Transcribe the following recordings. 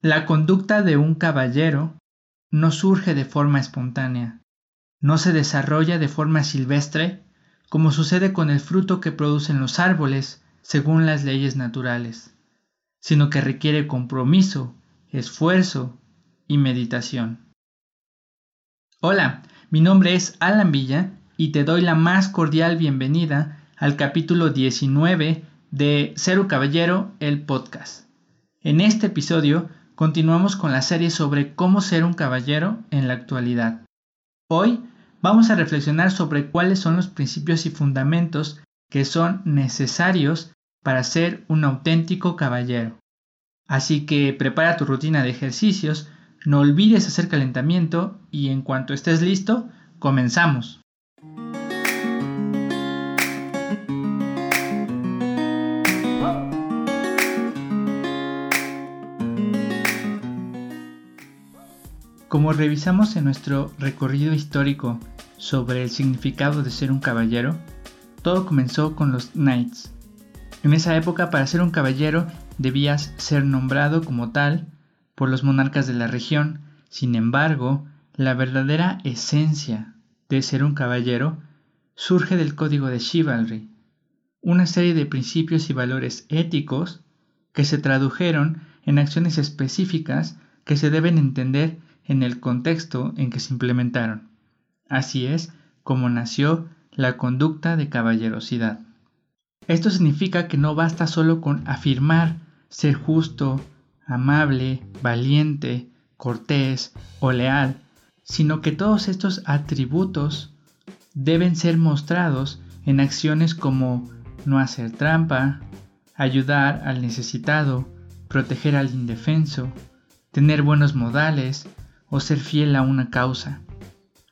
La conducta de un caballero no surge de forma espontánea, no se desarrolla de forma silvestre como sucede con el fruto que producen los árboles según las leyes naturales, sino que requiere compromiso, esfuerzo y meditación. Hola, mi nombre es Alan Villa y te doy la más cordial bienvenida al capítulo 19 de un Caballero, el podcast. En este episodio continuamos con la serie sobre cómo ser un caballero en la actualidad. Hoy vamos a reflexionar sobre cuáles son los principios y fundamentos que son necesarios para ser un auténtico caballero. Así que prepara tu rutina de ejercicios, no olvides hacer calentamiento y en cuanto estés listo, comenzamos. Como revisamos en nuestro recorrido histórico sobre el significado de ser un caballero, todo comenzó con los knights. En esa época para ser un caballero debías ser nombrado como tal por los monarcas de la región. Sin embargo, la verdadera esencia de ser un caballero surge del código de chivalry, una serie de principios y valores éticos que se tradujeron en acciones específicas que se deben entender en el contexto en que se implementaron. Así es como nació la conducta de caballerosidad. Esto significa que no basta solo con afirmar ser justo, amable, valiente, cortés o leal, sino que todos estos atributos deben ser mostrados en acciones como no hacer trampa, ayudar al necesitado, proteger al indefenso, tener buenos modales, o ser fiel a una causa.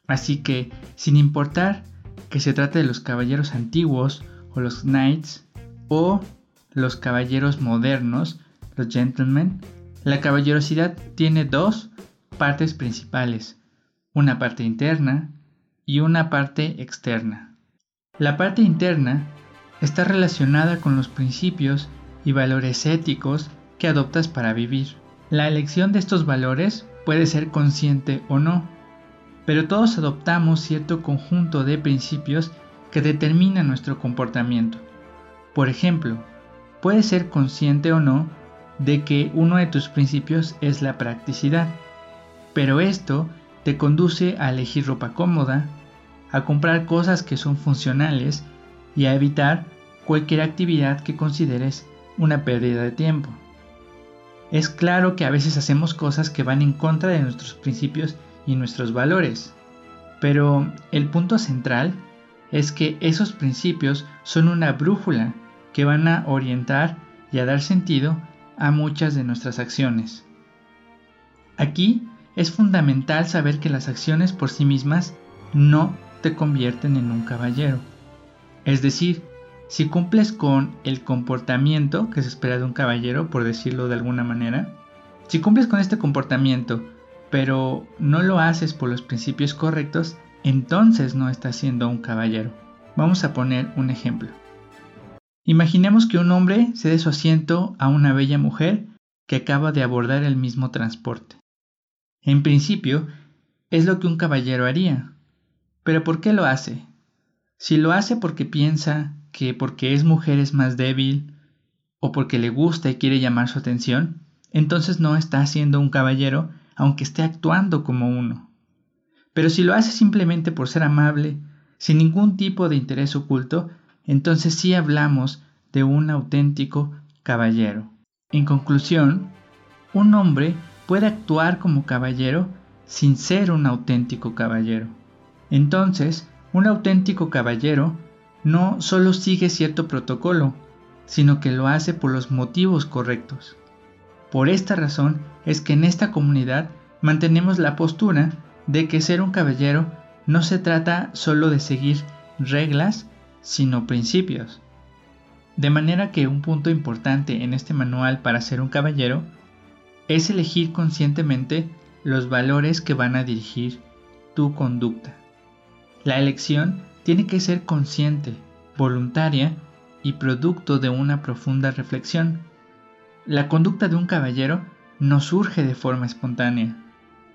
Así que, sin importar que se trate de los caballeros antiguos o los knights o los caballeros modernos, los gentlemen, la caballerosidad tiene dos partes principales, una parte interna y una parte externa. La parte interna está relacionada con los principios y valores éticos que adoptas para vivir. La elección de estos valores puede ser consciente o no, pero todos adoptamos cierto conjunto de principios que determinan nuestro comportamiento. Por ejemplo, puedes ser consciente o no de que uno de tus principios es la practicidad, pero esto te conduce a elegir ropa cómoda, a comprar cosas que son funcionales y a evitar cualquier actividad que consideres una pérdida de tiempo. Es claro que a veces hacemos cosas que van en contra de nuestros principios y nuestros valores, pero el punto central es que esos principios son una brújula que van a orientar y a dar sentido a muchas de nuestras acciones. Aquí es fundamental saber que las acciones por sí mismas no te convierten en un caballero. Es decir, si cumples con el comportamiento que se espera de un caballero, por decirlo de alguna manera, si cumples con este comportamiento, pero no lo haces por los principios correctos, entonces no estás siendo un caballero. Vamos a poner un ejemplo. Imaginemos que un hombre cede su asiento a una bella mujer que acaba de abordar el mismo transporte. En principio, es lo que un caballero haría. Pero ¿por qué lo hace? Si lo hace porque piensa que porque es mujer es más débil o porque le gusta y quiere llamar su atención, entonces no está siendo un caballero aunque esté actuando como uno. Pero si lo hace simplemente por ser amable, sin ningún tipo de interés oculto, entonces sí hablamos de un auténtico caballero. En conclusión, un hombre puede actuar como caballero sin ser un auténtico caballero. Entonces, un auténtico caballero no solo sigue cierto protocolo, sino que lo hace por los motivos correctos. Por esta razón es que en esta comunidad mantenemos la postura de que ser un caballero no se trata solo de seguir reglas, sino principios. De manera que un punto importante en este manual para ser un caballero es elegir conscientemente los valores que van a dirigir tu conducta. La elección tiene que ser consciente, voluntaria y producto de una profunda reflexión. La conducta de un caballero no surge de forma espontánea,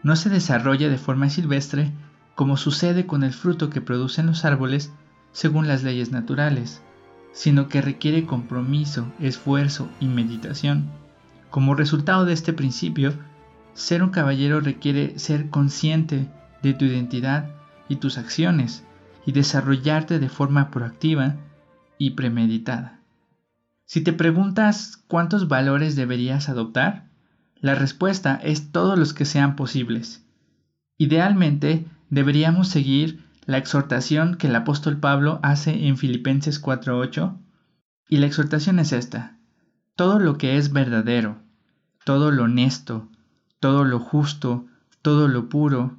no se desarrolla de forma silvestre como sucede con el fruto que producen los árboles según las leyes naturales, sino que requiere compromiso, esfuerzo y meditación. Como resultado de este principio, ser un caballero requiere ser consciente de tu identidad y tus acciones y desarrollarte de forma proactiva y premeditada. Si te preguntas cuántos valores deberías adoptar, la respuesta es todos los que sean posibles. Idealmente, deberíamos seguir la exhortación que el apóstol Pablo hace en Filipenses 4:8, y la exhortación es esta: todo lo que es verdadero, todo lo honesto, todo lo justo, todo lo puro,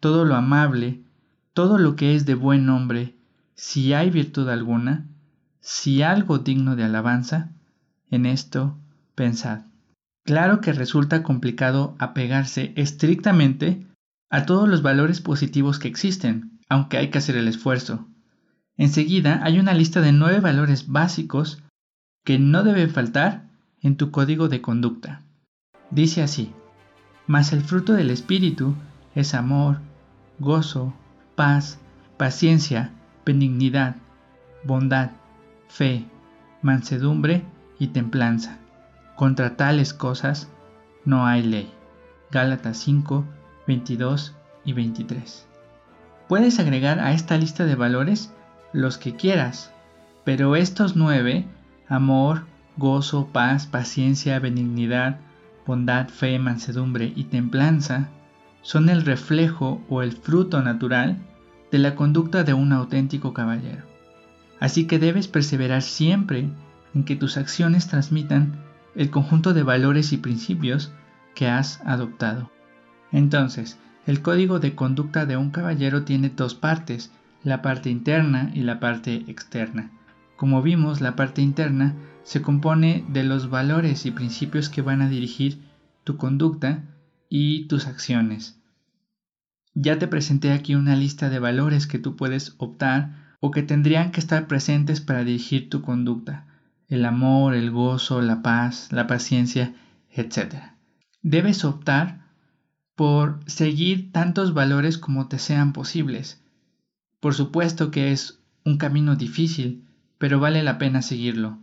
todo lo amable, todo lo que es de buen nombre, si hay virtud alguna, si algo digno de alabanza, en esto pensad. Claro que resulta complicado apegarse estrictamente a todos los valores positivos que existen, aunque hay que hacer el esfuerzo. Enseguida hay una lista de nueve valores básicos que no deben faltar en tu código de conducta. Dice así, mas el fruto del Espíritu es amor, gozo, paz, paciencia, benignidad, bondad, fe, mansedumbre y templanza. Contra tales cosas no hay ley. Gálatas 5, 22 y 23. Puedes agregar a esta lista de valores los que quieras, pero estos nueve, amor, gozo, paz, paciencia, benignidad, bondad, fe, mansedumbre y templanza, son el reflejo o el fruto natural de la conducta de un auténtico caballero. Así que debes perseverar siempre en que tus acciones transmitan el conjunto de valores y principios que has adoptado. Entonces, el código de conducta de un caballero tiene dos partes, la parte interna y la parte externa. Como vimos, la parte interna se compone de los valores y principios que van a dirigir tu conducta y tus acciones. Ya te presenté aquí una lista de valores que tú puedes optar o que tendrían que estar presentes para dirigir tu conducta. El amor, el gozo, la paz, la paciencia, etc. Debes optar por seguir tantos valores como te sean posibles. Por supuesto que es un camino difícil, pero vale la pena seguirlo.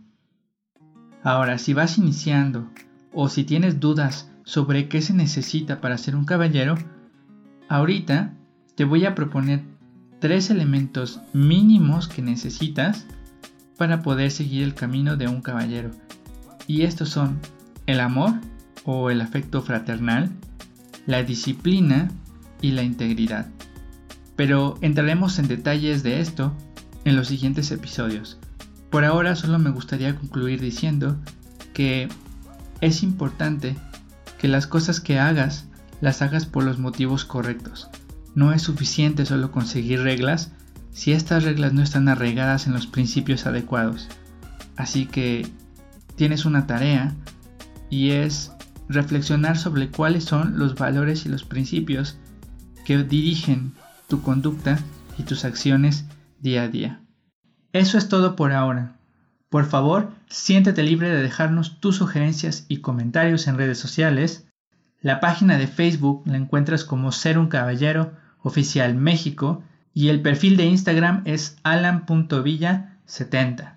Ahora, si vas iniciando o si tienes dudas sobre qué se necesita para ser un caballero, ahorita te voy a proponer tres elementos mínimos que necesitas para poder seguir el camino de un caballero. Y estos son el amor o el afecto fraternal, la disciplina y la integridad. Pero entraremos en detalles de esto en los siguientes episodios. Por ahora solo me gustaría concluir diciendo que es importante que las cosas que hagas las hagas por los motivos correctos. No es suficiente solo conseguir reglas si estas reglas no están arraigadas en los principios adecuados. Así que tienes una tarea y es reflexionar sobre cuáles son los valores y los principios que dirigen tu conducta y tus acciones día a día. Eso es todo por ahora. Por favor, siéntete libre de dejarnos tus sugerencias y comentarios en redes sociales. La página de Facebook la encuentras como Ser un Caballero Oficial México y el perfil de Instagram es alan.villa70.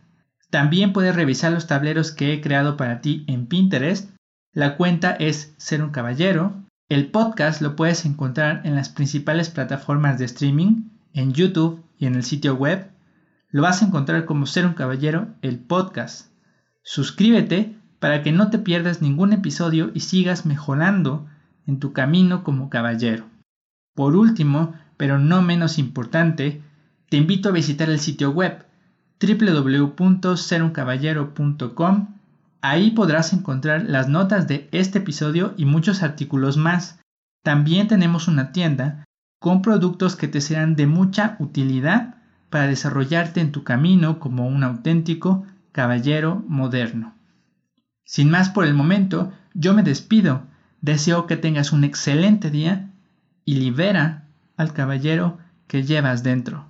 También puedes revisar los tableros que he creado para ti en Pinterest la cuenta es Ser un Caballero. El podcast lo puedes encontrar en las principales plataformas de streaming, en YouTube y en el sitio web. Lo vas a encontrar como Ser un Caballero, el podcast. Suscríbete para que no te pierdas ningún episodio y sigas mejorando en tu camino como caballero. Por último, pero no menos importante, te invito a visitar el sitio web www.seruncaballero.com Ahí podrás encontrar las notas de este episodio y muchos artículos más. También tenemos una tienda con productos que te serán de mucha utilidad para desarrollarte en tu camino como un auténtico caballero moderno. Sin más por el momento, yo me despido. Deseo que tengas un excelente día y libera al caballero que llevas dentro.